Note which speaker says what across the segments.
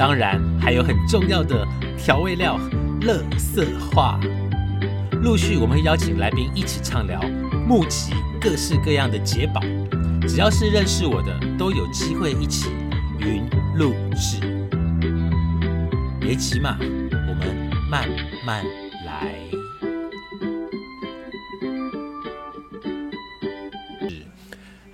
Speaker 1: 当然还有很重要的调味料——乐色话。陆续我们会邀请来宾一起畅聊，募集各式各样的解宝。只要是认识我的，都有机会一起云录制。别急嘛，我们慢慢来。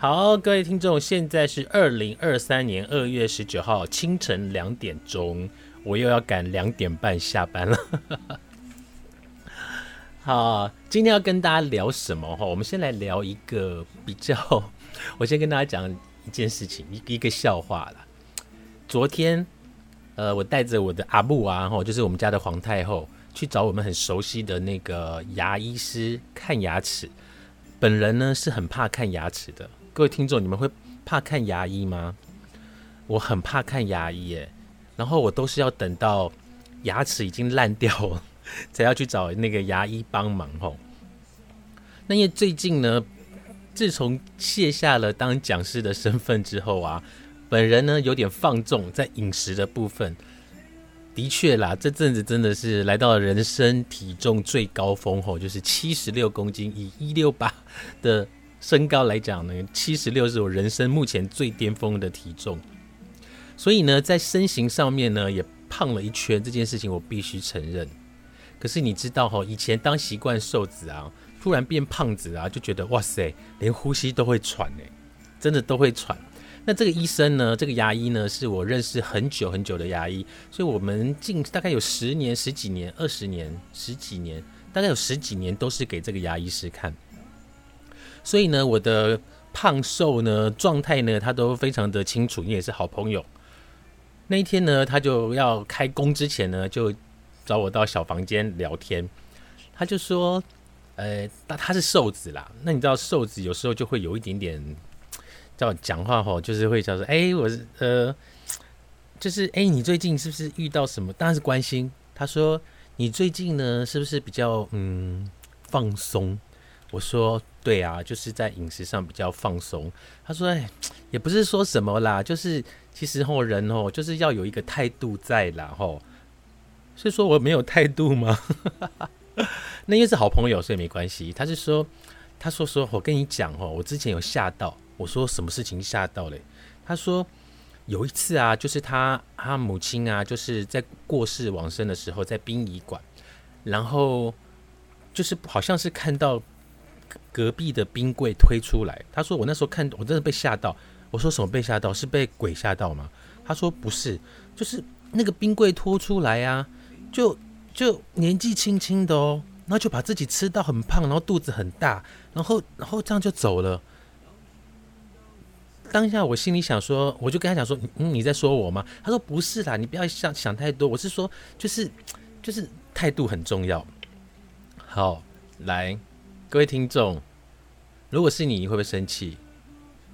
Speaker 1: 好，各位听众，现在是二零二三年二月十九号清晨两点钟，我又要赶两点半下班了。好，今天要跟大家聊什么哈？我们先来聊一个比较，我先跟大家讲一件事情，一一个笑话啦。昨天，呃，我带着我的阿布啊，哈，就是我们家的皇太后，去找我们很熟悉的那个牙医师看牙齿。本人呢是很怕看牙齿的。各位听众，你们会怕看牙医吗？我很怕看牙医耶，然后我都是要等到牙齿已经烂掉了，才要去找那个牙医帮忙吼。那因为最近呢，自从卸下了当讲师的身份之后啊，本人呢有点放纵在饮食的部分。的确啦，这阵子真的是来到了人生体重最高峰吼，就是七十六公斤，以一六八的。身高来讲呢，七十六是我人生目前最巅峰的体重，所以呢，在身形上面呢也胖了一圈，这件事情我必须承认。可是你知道哈，以前当习惯瘦子啊，突然变胖子啊，就觉得哇塞，连呼吸都会喘哎，真的都会喘。那这个医生呢，这个牙医呢，是我认识很久很久的牙医，所以我们近大概有十年、十几年、二十年、十几年，大概有十几年都是给这个牙医师看。所以呢，我的胖瘦呢状态呢，他都非常的清楚，你也是好朋友。那一天呢，他就要开工之前呢，就找我到小房间聊天。他就说：“呃，他他是瘦子啦，那你知道瘦子有时候就会有一点点叫讲话吼，就是会叫做哎，我是呃，就是哎，你最近是不是遇到什么？当然是关心。他说你最近呢，是不是比较嗯放松？我说。”对啊，就是在饮食上比较放松。他说：“哎，也不是说什么啦，就是其实吼人哦，就是要有一个态度在啦吼。是说我没有态度吗？那因为是好朋友，所以没关系。他是说，他说说我跟你讲哦，我之前有吓到。我说什么事情吓到嘞？他说有一次啊，就是他他母亲啊，就是在过世往生的时候，在殡仪馆，然后就是好像是看到。”隔壁的冰柜推出来，他说：“我那时候看，我真的被吓到。”我说：“什么被吓到？是被鬼吓到吗？”他说：“不是，就是那个冰柜拖出来啊，就就年纪轻轻的哦，然后就把自己吃到很胖，然后肚子很大，然后然后这样就走了。”当下我心里想说，我就跟他讲说：“嗯，你在说我吗？”他说：“不是啦，你不要想想太多。我是说，就是就是态度很重要。”好，来。各位听众，如果是你，你会不会生气？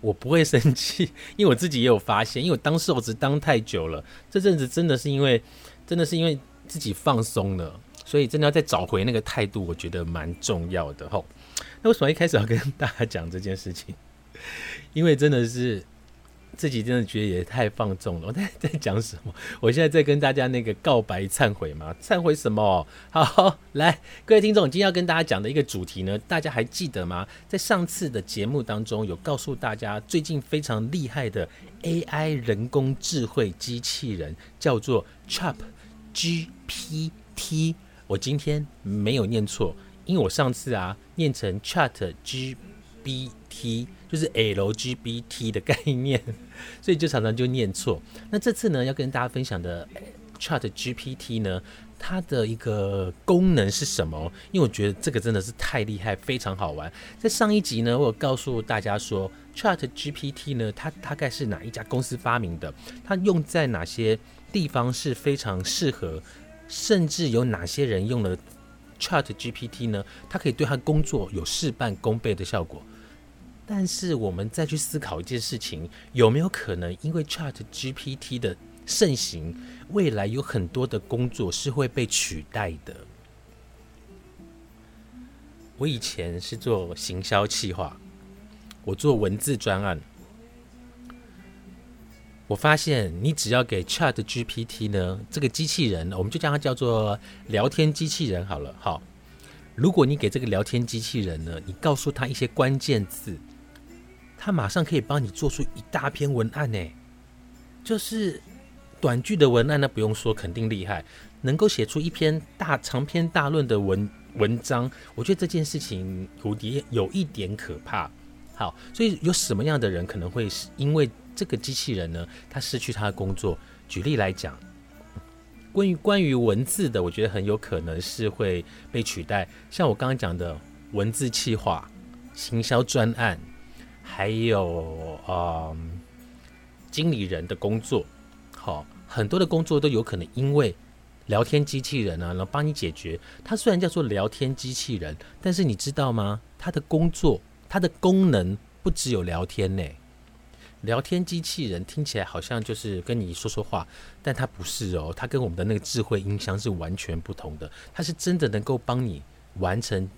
Speaker 1: 我不会生气，因为我自己也有发现，因为我当瘦子当太久了，这阵子真的是因为，真的是因为自己放松了，所以真的要再找回那个态度，我觉得蛮重要的吼。那为什么一开始要跟大家讲这件事情？因为真的是。自己真的觉得也太放纵了。我在在讲什么？我现在在跟大家那个告白忏悔吗？忏悔什么？好，来，各位听众，今天要跟大家讲的一个主题呢，大家还记得吗？在上次的节目当中，有告诉大家最近非常厉害的 AI 人工智慧机器人，叫做 Chat GPT。我今天没有念错，因为我上次啊念成 Chat GPT。就是 LGBT 的概念，所以就常常就念错。那这次呢，要跟大家分享的 Chat GPT 呢，它的一个功能是什么？因为我觉得这个真的是太厉害，非常好玩。在上一集呢，我有告诉大家说，Chat GPT 呢，它大概是哪一家公司发明的？它用在哪些地方是非常适合？甚至有哪些人用了 Chat GPT 呢？它可以对他工作有事半功倍的效果。但是我们再去思考一件事情，有没有可能因为 Chat GPT 的盛行，未来有很多的工作是会被取代的？我以前是做行销企划，我做文字专案，我发现你只要给 Chat GPT 呢这个机器人，我们就将它叫做聊天机器人好了。好，如果你给这个聊天机器人呢，你告诉他一些关键字。他马上可以帮你做出一大篇文案呢，就是短句的文案呢，不用说，肯定厉害，能够写出一篇大长篇大论的文文章。我觉得这件事情有点有一点可怕。好，所以有什么样的人可能会因为这个机器人呢，他失去他的工作？举例来讲，关于关于文字的，我觉得很有可能是会被取代。像我刚刚讲的文字企划、行销专案。还有啊，经理人的工作，好，很多的工作都有可能因为聊天机器人呢，能帮你解决。它虽然叫做聊天机器人，但是你知道吗？它的工作，它的功能不只有聊天呢。聊天机器人听起来好像就是跟你说说话，但它不是哦，它跟我们的那个智慧音箱是完全不同的。它是真的能够帮你完成。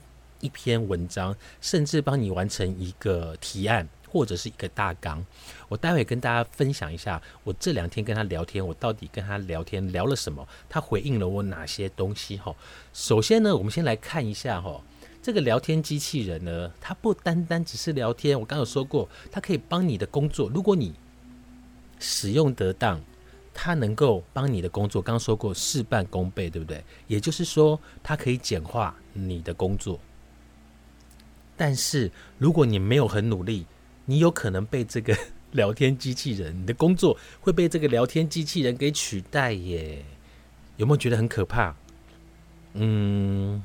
Speaker 1: 一篇文章，甚至帮你完成一个提案或者是一个大纲。我待会跟大家分享一下，我这两天跟他聊天，我到底跟他聊天聊了什么？他回应了我哪些东西？哈，首先呢，我们先来看一下哈，这个聊天机器人呢，它不单单只是聊天。我刚有说过，它可以帮你的工作，如果你使用得当，它能够帮你的工作。刚刚说过事半功倍，对不对？也就是说，它可以简化你的工作。但是，如果你没有很努力，你有可能被这个 聊天机器人，你的工作会被这个聊天机器人给取代耶？有没有觉得很可怕？嗯，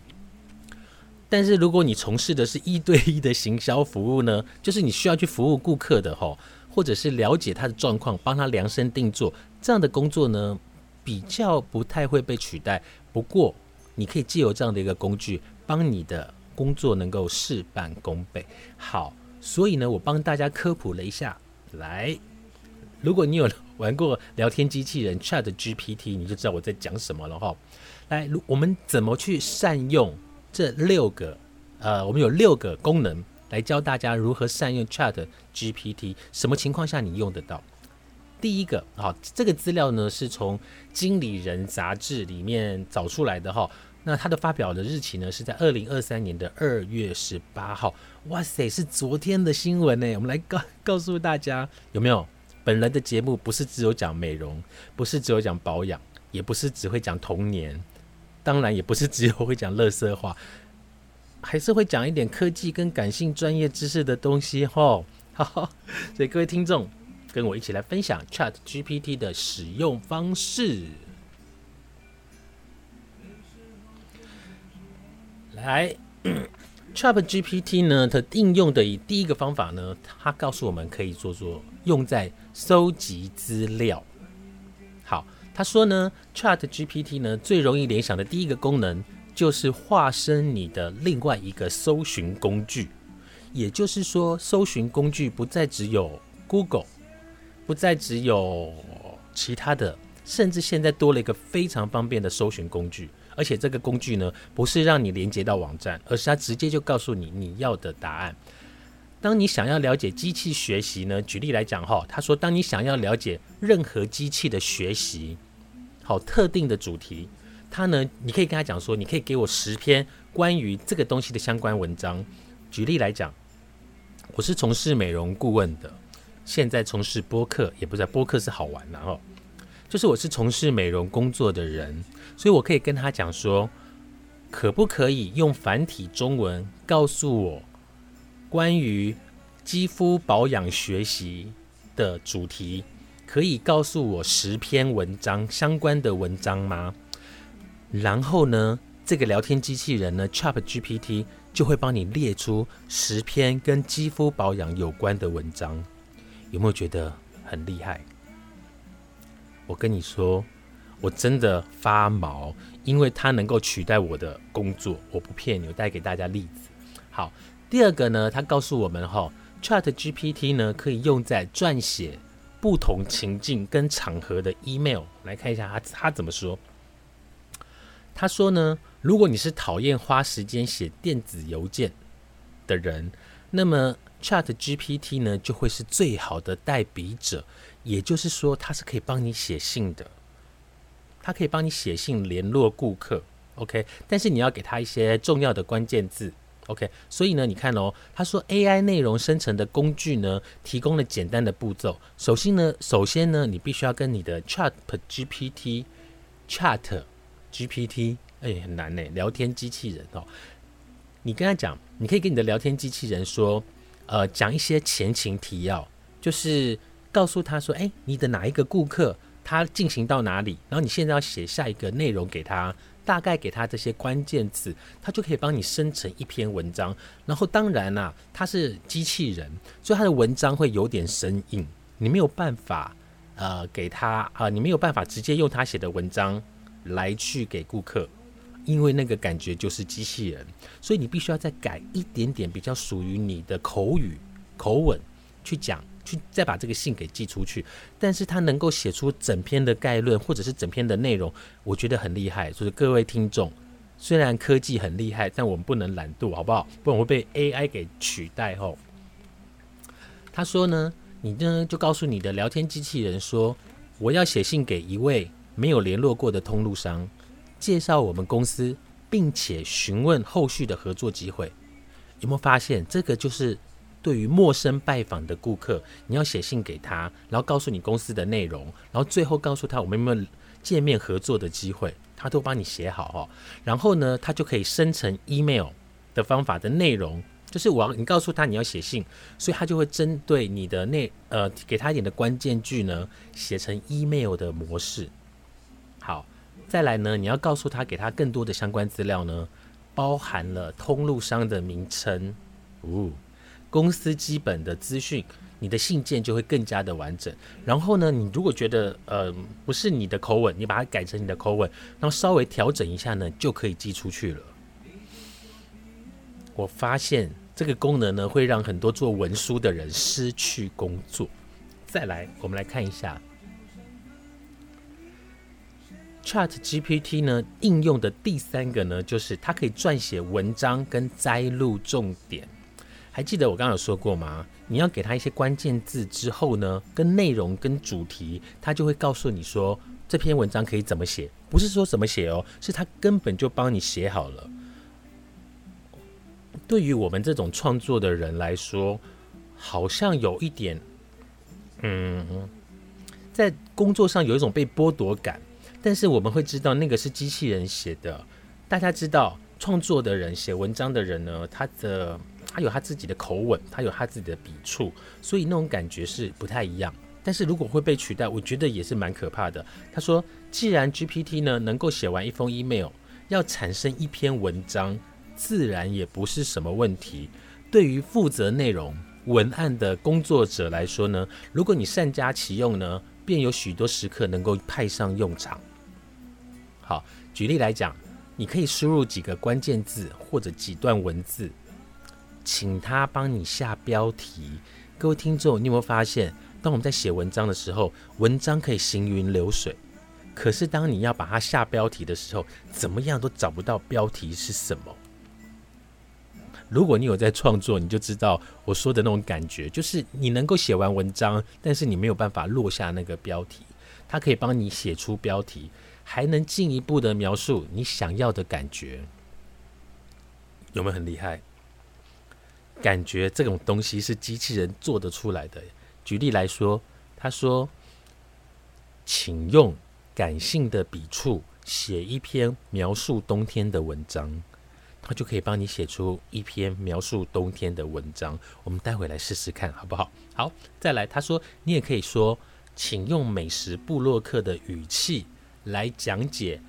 Speaker 1: 但是如果你从事的是一对一的行销服务呢，就是你需要去服务顾客的哈，或者是了解他的状况，帮他量身定做这样的工作呢，比较不太会被取代。不过，你可以借由这样的一个工具，帮你的。工作能够事半功倍，好，所以呢，我帮大家科普了一下。来，如果你有玩过聊天机器人 Chat GPT，你就知道我在讲什么了哈。来，我们怎么去善用这六个？呃，我们有六个功能来教大家如何善用 Chat GPT，什么情况下你用得到？第一个，好，这个资料呢是从《经理人》杂志里面找出来的哈。那它的发表的日期呢，是在二零二三年的二月十八号。哇塞，是昨天的新闻呢！我们来告告诉大家，有没有？本人的节目不是只有讲美容，不是只有讲保养，也不是只会讲童年，当然也不是只有会讲乐色话，还是会讲一点科技跟感性专业知识的东西哈。好，所以各位听众，跟我一起来分享 Chat GPT 的使用方式。来，Chat GPT 呢？它应用的第一个方法呢，它告诉我们可以做做用在收集资料。好，他说呢，Chat GPT 呢最容易联想的第一个功能就是化身你的另外一个搜寻工具。也就是说，搜寻工具不再只有 Google，不再只有其他的，甚至现在多了一个非常方便的搜寻工具。而且这个工具呢，不是让你连接到网站，而是它直接就告诉你你要的答案。当你想要了解机器学习呢，举例来讲哈，他说，当你想要了解任何机器的学习，好特定的主题，他呢，你可以跟他讲说，你可以给我十篇关于这个东西的相关文章。举例来讲，我是从事美容顾问的，现在从事播客，也不是播客是好玩的哈。就是我是从事美容工作的人，所以我可以跟他讲说，可不可以用繁体中文告诉我关于肌肤保养学习的主题，可以告诉我十篇文章相关的文章吗？然后呢，这个聊天机器人呢，Chat GPT 就会帮你列出十篇跟肌肤保养有关的文章。有没有觉得很厉害？我跟你说，我真的发毛，因为它能够取代我的工作。我不骗你，我带给大家例子。好，第二个呢，他告诉我们哈，Chat GPT 呢可以用在撰写不同情境跟场合的 email。来看一下他他怎么说。他说呢，如果你是讨厌花时间写电子邮件的人，那么 Chat GPT 呢就会是最好的代笔者。也就是说，它是可以帮你写信的，它可以帮你写信联络顾客。OK，但是你要给他一些重要的关键字。OK，所以呢，你看哦，他说 AI 内容生成的工具呢，提供了简单的步骤。首先呢，首先呢，你必须要跟你的 Chat GPT，Chat GPT，哎，很难呢，聊天机器人哦。你跟他讲，你可以跟你的聊天机器人说，呃，讲一些前情提要，就是告诉他说，哎，你的哪一个顾客他进行到哪里，然后你现在要写下一个内容给他。大概给他这些关键字，他就可以帮你生成一篇文章。然后当然啦，他是机器人，所以他的文章会有点生硬，你没有办法呃给他啊，你没有办法直接用他写的文章来去给顾客，因为那个感觉就是机器人，所以你必须要再改一点点比较属于你的口语口吻去讲。去再把这个信给寄出去，但是他能够写出整篇的概论或者是整篇的内容，我觉得很厉害。所以各位听众，虽然科技很厉害，但我们不能懒惰，好不好？不然会被 AI 给取代。后他说呢，你呢就告诉你的聊天机器人说，我要写信给一位没有联络过的通路商，介绍我们公司，并且询问后续的合作机会。有没有发现这个就是？对于陌生拜访的顾客，你要写信给他，然后告诉你公司的内容，然后最后告诉他我们有没有见面合作的机会，他都帮你写好哦。然后呢，他就可以生成 email 的方法的内容，就是我要你告诉他你要写信，所以他就会针对你的内呃给他一点的关键句呢，写成 email 的模式。好，再来呢，你要告诉他给他更多的相关资料呢，包含了通路商的名称，哦。公司基本的资讯，你的信件就会更加的完整。然后呢，你如果觉得呃不是你的口吻，你把它改成你的口吻，然后稍微调整一下呢，就可以寄出去了。我发现这个功能呢，会让很多做文书的人失去工作。再来，我们来看一下 Chat GPT 呢应用的第三个呢，就是它可以撰写文章跟摘录重点。还记得我刚刚有说过吗？你要给他一些关键字之后呢，跟内容跟主题，他就会告诉你说这篇文章可以怎么写，不是说怎么写哦，是他根本就帮你写好了。对于我们这种创作的人来说，好像有一点，嗯，在工作上有一种被剥夺感，但是我们会知道那个是机器人写的。大家知道，创作的人写文章的人呢，他的。他有他自己的口吻，他有他自己的笔触，所以那种感觉是不太一样。但是如果会被取代，我觉得也是蛮可怕的。他说，既然 GPT 呢能够写完一封 email，要产生一篇文章，自然也不是什么问题。对于负责内容文案的工作者来说呢，如果你善加其用呢，便有许多时刻能够派上用场。好，举例来讲，你可以输入几个关键字或者几段文字。请他帮你下标题，各位听众，你有没有发现，当我们在写文章的时候，文章可以行云流水，可是当你要把它下标题的时候，怎么样都找不到标题是什么？如果你有在创作，你就知道我说的那种感觉，就是你能够写完文章，但是你没有办法落下那个标题，它可以帮你写出标题，还能进一步的描述你想要的感觉，有没有很厉害？感觉这种东西是机器人做得出来的。举例来说，他说：“请用感性的笔触写一篇描述冬天的文章。”他就可以帮你写出一篇描述冬天的文章。我们待会来试试看，好不好？好，再来，他说：“你也可以说，请用美食部落客的语气来讲解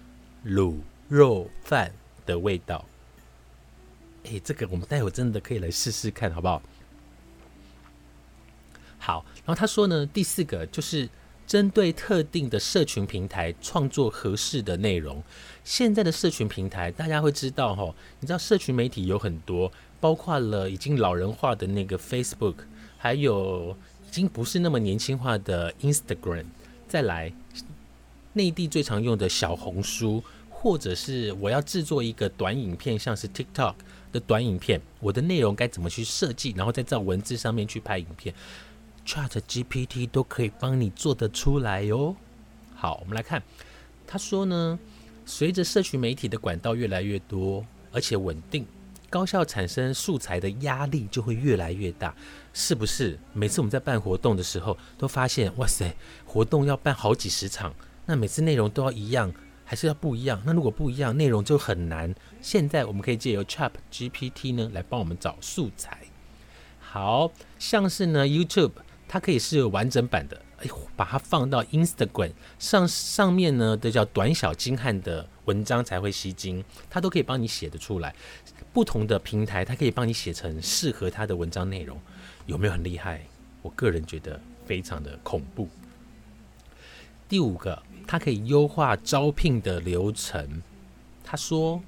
Speaker 1: 卤肉饭的味道。诶，这个我们待会真的可以来试试看，好不好？好，然后他说呢，第四个就是针对特定的社群平台创作合适的内容。现在的社群平台，大家会知道哈，你知道社群媒体有很多，包括了已经老人化的那个 Facebook，还有已经不是那么年轻化的 Instagram，再来内地最常用的小红书，或者是我要制作一个短影片，像是 TikTok 的短影片，我的内容该怎么去设计，然后再在文字上面去拍影片。Chat GPT 都可以帮你做得出来哟。好，我们来看，他说呢，随着社群媒体的管道越来越多，而且稳定，高效产生素材的压力就会越来越大，是不是？每次我们在办活动的时候，都发现，哇塞，活动要办好几十场，那每次内容都要一样，还是要不一样？那如果不一样，内容就很难。现在我们可以借由 Chat GPT 呢，来帮我们找素材。好像是呢，YouTube。它可以是完整版的，哎，把它放到 Instagram 上上面呢，这叫短小精悍的文章才会吸睛，它都可以帮你写得出来。不同的平台，它可以帮你写成适合它的文章内容，有没有很厉害？我个人觉得非常的恐怖。第五个，它可以优化招聘的流程。他说，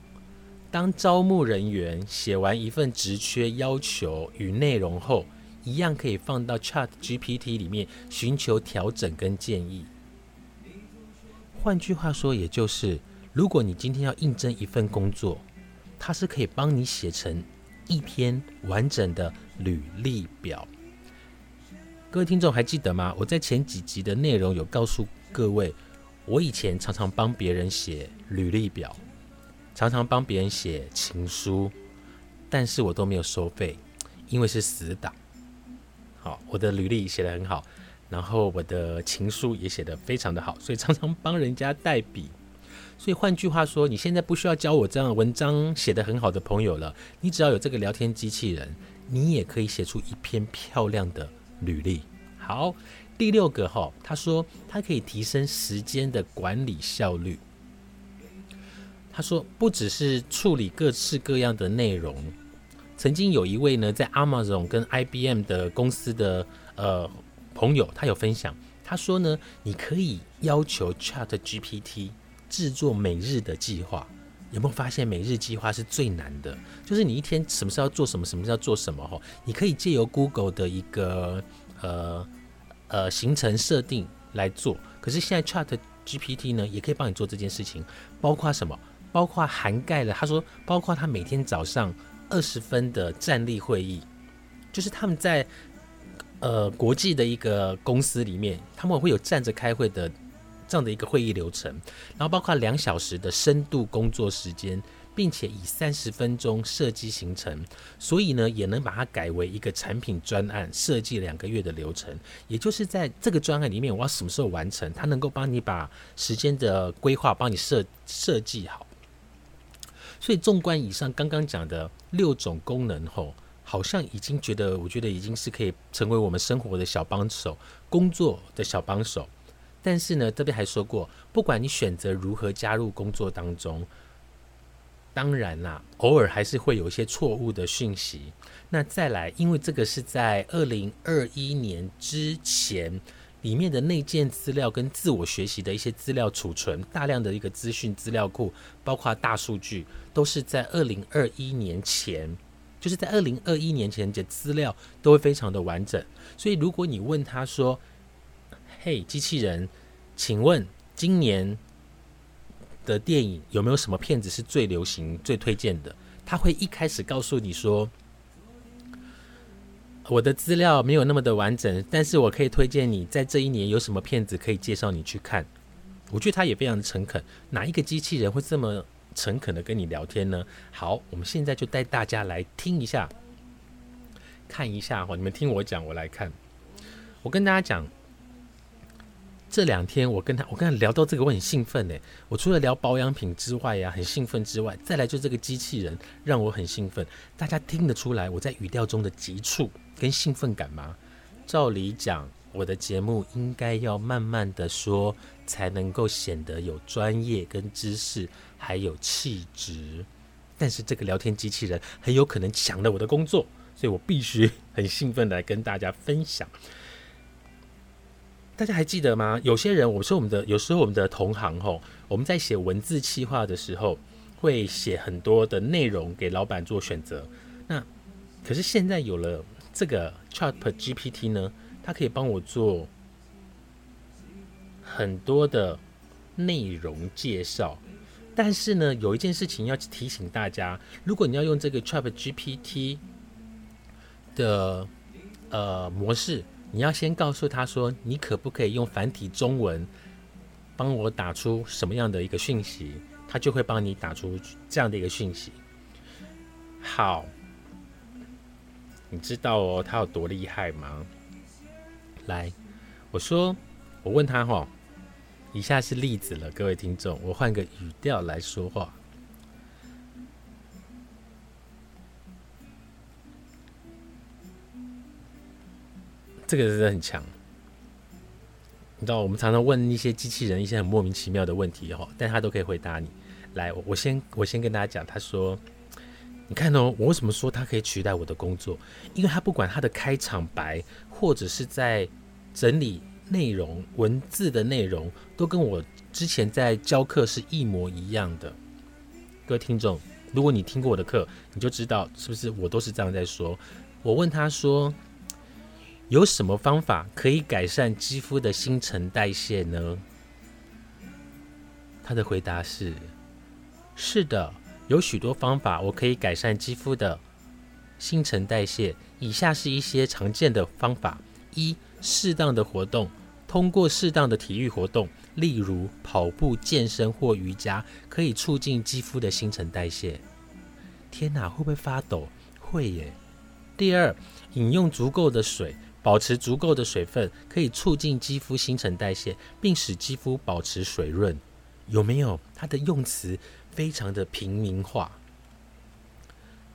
Speaker 1: 当招募人员写完一份职缺要求与内容后。一样可以放到 Chat GPT 里面寻求调整跟建议。换句话说，也就是如果你今天要应征一份工作，它是可以帮你写成一篇完整的履历表。各位听众还记得吗？我在前几集的内容有告诉各位，我以前常常帮别人写履历表，常常帮别人写情书，但是我都没有收费，因为是死党。好，我的履历写得很好，然后我的情书也写得非常的好，所以常常帮人家代笔。所以换句话说，你现在不需要教我这样文章写得很好的朋友了，你只要有这个聊天机器人，你也可以写出一篇漂亮的履历。好，第六个哈，他说他可以提升时间的管理效率。他说不只是处理各式各样的内容。曾经有一位呢，在 Amazon 跟 IBM 的公司的呃朋友，他有分享，他说呢，你可以要求 Chat GPT 制作每日的计划。有没有发现每日计划是最难的？就是你一天什么时候要做什么，什么时候要做什么？哈，你可以借由 Google 的一个呃呃行程设定来做。可是现在 Chat GPT 呢，也可以帮你做这件事情，包括什么？包括涵盖了他说，包括他每天早上。二十分的站立会议，就是他们在呃国际的一个公司里面，他们会有站着开会的这样的一个会议流程，然后包括两小时的深度工作时间，并且以三十分钟设计行程，所以呢也能把它改为一个产品专案设计两个月的流程，也就是在这个专案里面，我要什么时候完成，它能够帮你把时间的规划帮你设设计好。所以，纵观以上刚刚讲的六种功能后，好像已经觉得，我觉得已经是可以成为我们生活的小帮手、工作的小帮手。但是呢，这边还说过，不管你选择如何加入工作当中，当然啦，偶尔还是会有一些错误的讯息。那再来，因为这个是在二零二一年之前。里面的内建资料跟自我学习的一些资料储存，大量的一个资讯资料库，包括大数据，都是在二零二一年前，就是在二零二一年前的资料都会非常的完整。所以如果你问他说：“嘿，机器人，请问今年的电影有没有什么片子是最流行、最推荐的？”他会一开始告诉你说。我的资料没有那么的完整，但是我可以推荐你在这一年有什么片子可以介绍你去看。我觉得他也非常的诚恳，哪一个机器人会这么诚恳的跟你聊天呢？好，我们现在就带大家来听一下，看一下哈，你们听我讲，我来看。我跟大家讲，这两天我跟他，我跟他聊到这个，我很兴奋诶。我除了聊保养品之外呀，很兴奋之外，再来就这个机器人让我很兴奋。大家听得出来我在语调中的急促。跟兴奋感吗？照理讲，我的节目应该要慢慢的说，才能够显得有专业跟知识，还有气质。但是这个聊天机器人很有可能抢了我的工作，所以我必须很兴奋来跟大家分享。大家还记得吗？有些人，我说我们的有时候我们的同行吼，我们在写文字企划的时候，会写很多的内容给老板做选择。那可是现在有了这个 Chat GPT 呢，它可以帮我做很多的内容介绍。但是呢，有一件事情要提醒大家：如果你要用这个 Chat GPT 的呃模式。你要先告诉他说，你可不可以用繁体中文帮我打出什么样的一个讯息，他就会帮你打出这样的一个讯息。好，你知道哦，他有多厉害吗？来，我说，我问他哈，以下是例子了，各位听众，我换个语调来说话。这个真的很强，你知道，我们常常问一些机器人一些很莫名其妙的问题哈，但他都可以回答你。来，我先我先跟大家讲，他说：“你看哦，我为什么说他可以取代我的工作？因为他不管他的开场白，或者是在整理内容、文字的内容，都跟我之前在教课是一模一样的。各位听众，如果你听过我的课，你就知道是不是我都是这样在说。我问他说。”有什么方法可以改善肌肤的新陈代谢呢？他的回答是：是的，有许多方法我可以改善肌肤的新陈代谢。以下是一些常见的方法：一、适当的活动，通过适当的体育活动，例如跑步、健身或瑜伽，可以促进肌肤的新陈代谢。天哪，会不会发抖？会耶。第二，饮用足够的水。保持足够的水分，可以促进肌肤新陈代谢，并使肌肤保持水润。有没有？它的用词非常的平民化。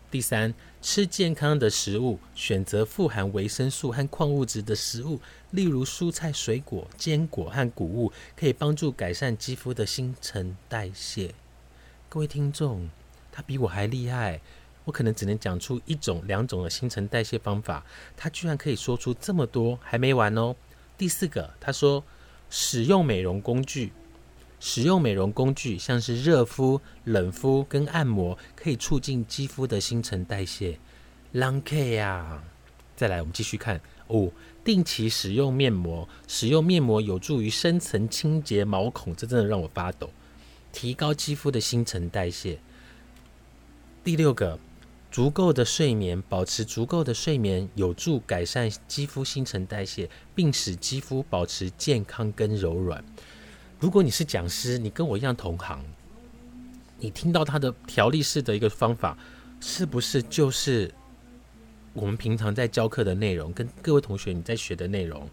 Speaker 1: 第三，吃健康的食物，选择富含维生素和矿物质的食物，例如蔬菜、水果、坚果和谷物，可以帮助改善肌肤的新陈代谢。各位听众，他比我还厉害。我可能只能讲出一种、两种的新陈代谢方法，他居然可以说出这么多，还没完哦。第四个，他说使用美容工具，使用美容工具，像是热敷、冷敷跟按摩，可以促进肌肤的新陈代谢。ok 呀，再来，我们继续看哦。定期使用面膜，使用面膜有助于深层清洁毛孔，这真的让我发抖，提高肌肤的新陈代谢。第六个。足够的睡眠，保持足够的睡眠，有助改善肌肤新陈代谢，并使肌肤保持健康跟柔软。如果你是讲师，你跟我一样同行，你听到他的条例式的一个方法，是不是就是我们平常在教课的内容，跟各位同学你在学的内容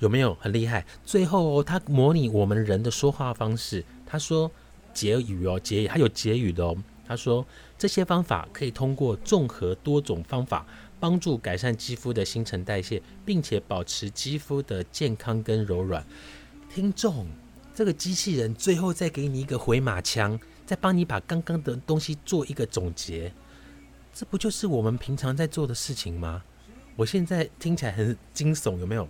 Speaker 1: 有没有很厉害？最后他模拟我们人的说话方式，他说结语哦，结语他有结语的哦。他说：“这些方法可以通过综合多种方法，帮助改善肌肤的新陈代谢，并且保持肌肤的健康跟柔软。”听众，这个机器人最后再给你一个回马枪，再帮你把刚刚的东西做一个总结，这不就是我们平常在做的事情吗？我现在听起来很惊悚，有没有？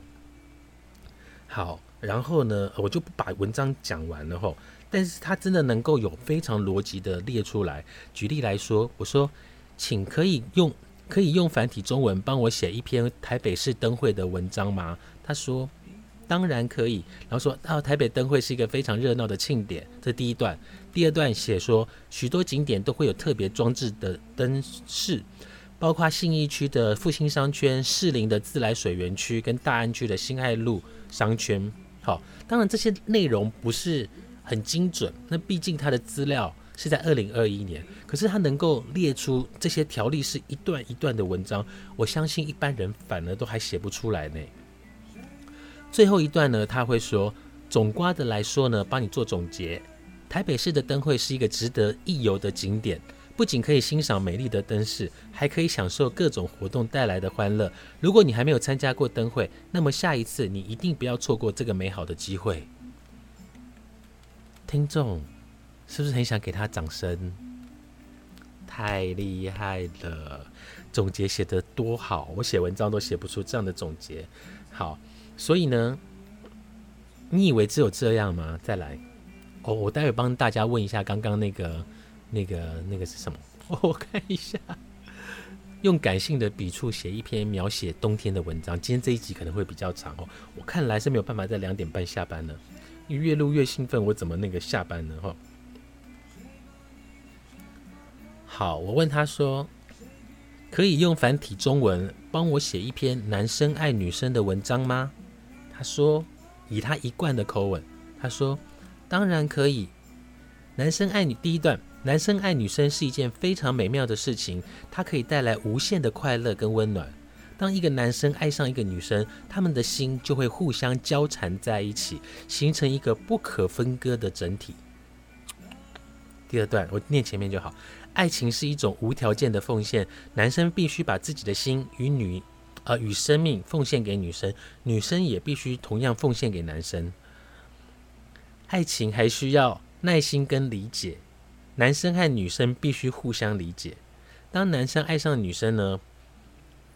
Speaker 1: 好，然后呢，我就不把文章讲完了吼。但是他真的能够有非常逻辑的列出来。举例来说，我说，请可以用可以用繁体中文帮我写一篇台北市灯会的文章吗？他说，当然可以。然后说，啊，台北灯会是一个非常热闹的庆典，这第一段。第二段写说，许多景点都会有特别装置的灯饰，包括信义区的复兴商圈、士林的自来水园区跟大安区的新爱路商圈。好，当然这些内容不是。很精准，那毕竟他的资料是在二零二一年，可是他能够列出这些条例是一段一段的文章，我相信一般人反而都还写不出来呢。最后一段呢，他会说，总瓜的来说呢，帮你做总结，台北市的灯会是一个值得一游的景点，不仅可以欣赏美丽的灯饰，还可以享受各种活动带来的欢乐。如果你还没有参加过灯会，那么下一次你一定不要错过这个美好的机会。听众是不是很想给他掌声？太厉害了，总结写得多好，我写文章都写不出这样的总结。好，所以呢，你以为只有这样吗？再来，哦，我待会帮大家问一下刚刚那个、那个、那个是什么？我看一下，用感性的笔触写一篇描写冬天的文章。今天这一集可能会比较长哦，我看来是没有办法在两点半下班了。越录越兴奋，我怎么那个下班呢？哈。好，我问他说：“可以用繁体中文帮我写一篇男生爱女生的文章吗？”他说：“以他一贯的口吻，他说：‘当然可以。’男生爱女第一段，男生爱女生是一件非常美妙的事情，它可以带来无限的快乐跟温暖。当一个男生爱上一个女生，他们的心就会互相交缠在一起，形成一个不可分割的整体。”第二段，我念前面就好。爱情是一种无条件的奉献，男生必须把自己的心与女，呃，与生命奉献给女生，女生也必须同样奉献给男生。爱情还需要耐心跟理解，男生和女生必须互相理解。当男生爱上女生呢，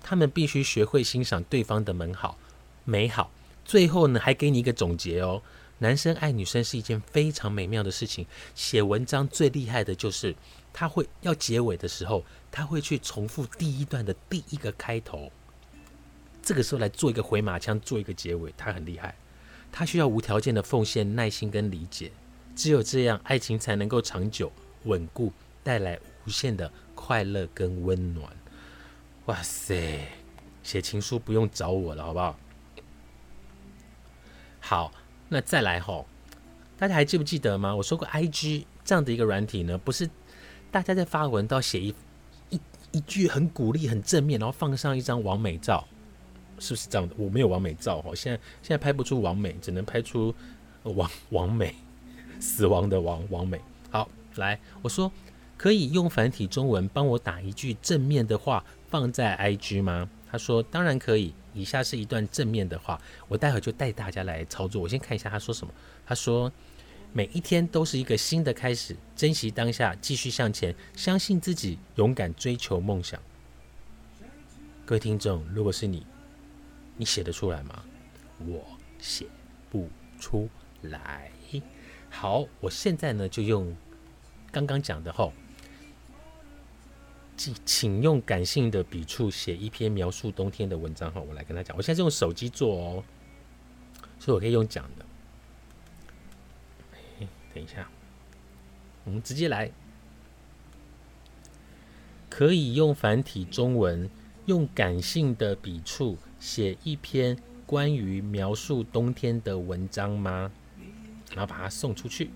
Speaker 1: 他们必须学会欣赏对方的美好，美好。最后呢，还给你一个总结哦。男生爱女生是一件非常美妙的事情。写文章最厉害的就是他会要结尾的时候，他会去重复第一段的第一个开头。这个时候来做一个回马枪，做一个结尾，他很厉害。他需要无条件的奉献、耐心跟理解，只有这样，爱情才能够长久、稳固，带来无限的快乐跟温暖。哇塞，写情书不用找我了，好不好？好。那再来吼，大家还记不记得吗？我说过，I G 这样的一个软体呢，不是大家在发文都要写一一一句很鼓励、很正面，然后放上一张完美照，是不是这样的？我没有完美照哦，现在现在拍不出完美，只能拍出完完美死亡的王王美。好，来，我说可以用繁体中文帮我打一句正面的话放在 I G 吗？他说当然可以。以下是一段正面的话，我待会就带大家来操作。我先看一下他说什么。他说：“每一天都是一个新的开始，珍惜当下，继续向前，相信自己，勇敢追求梦想。”各位听众，如果是你，你写得出来吗？我写不出来。好，我现在呢就用刚刚讲的吼。请请用感性的笔触写一篇描述冬天的文章哈，我来跟他讲。我现在是用手机做哦，所以我可以用讲的。等一下，我们直接来。可以用繁体中文，用感性的笔触写一篇关于描述冬天的文章吗？然后把它送出去，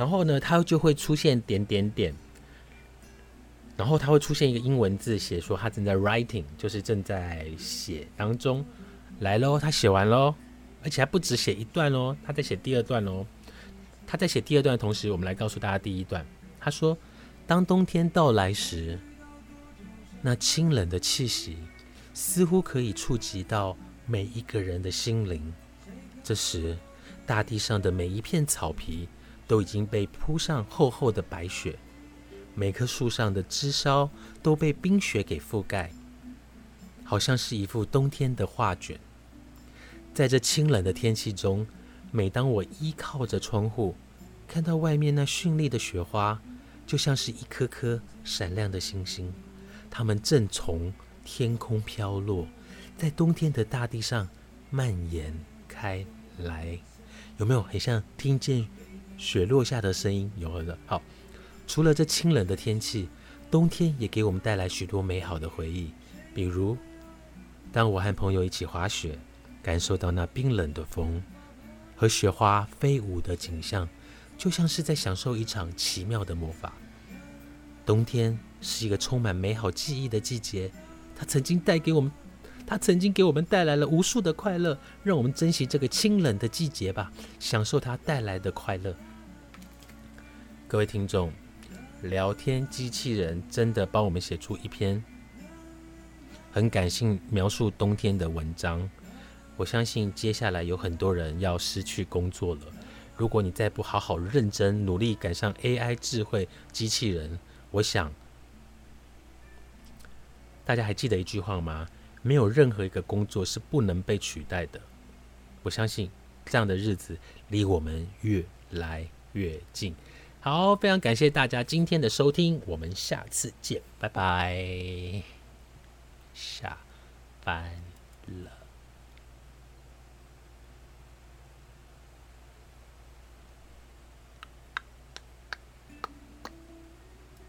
Speaker 1: 然后呢，它就会出现点点点。然后它会出现一个英文字，写说他正在 writing，就是正在写当中。来喽，他写完喽，而且还不止写一段哦，他在写第二段哦。他在写第二段的同时，我们来告诉大家第一段。他说：“当冬天到来时，那清冷的气息似乎可以触及到每一个人的心灵。这时，大地上的每一片草皮都已经被铺上厚厚的白雪。”每棵树上的枝梢都被冰雪给覆盖，好像是一幅冬天的画卷。在这清冷的天气中，每当我依靠着窗户，看到外面那绚丽的雪花，就像是一颗颗闪亮的星星，它们正从天空飘落，在冬天的大地上蔓延开来。有没有很像听见雪落下的声音？有了，好。除了这清冷的天气，冬天也给我们带来许多美好的回忆。比如，当我和朋友一起滑雪，感受到那冰冷的风和雪花飞舞的景象，就像是在享受一场奇妙的魔法。冬天是一个充满美好记忆的季节，它曾经带给我们，它曾经给我们带来了无数的快乐。让我们珍惜这个清冷的季节吧，享受它带来的快乐。各位听众。聊天机器人真的帮我们写出一篇很感性描述冬天的文章。我相信接下来有很多人要失去工作了。如果你再不好好认真努力赶上 AI 智慧机器人，我想大家还记得一句话吗？没有任何一个工作是不能被取代的。我相信这样的日子离我们越来越近。好，非常感谢大家今天的收听，我们下次见，拜拜。下班了。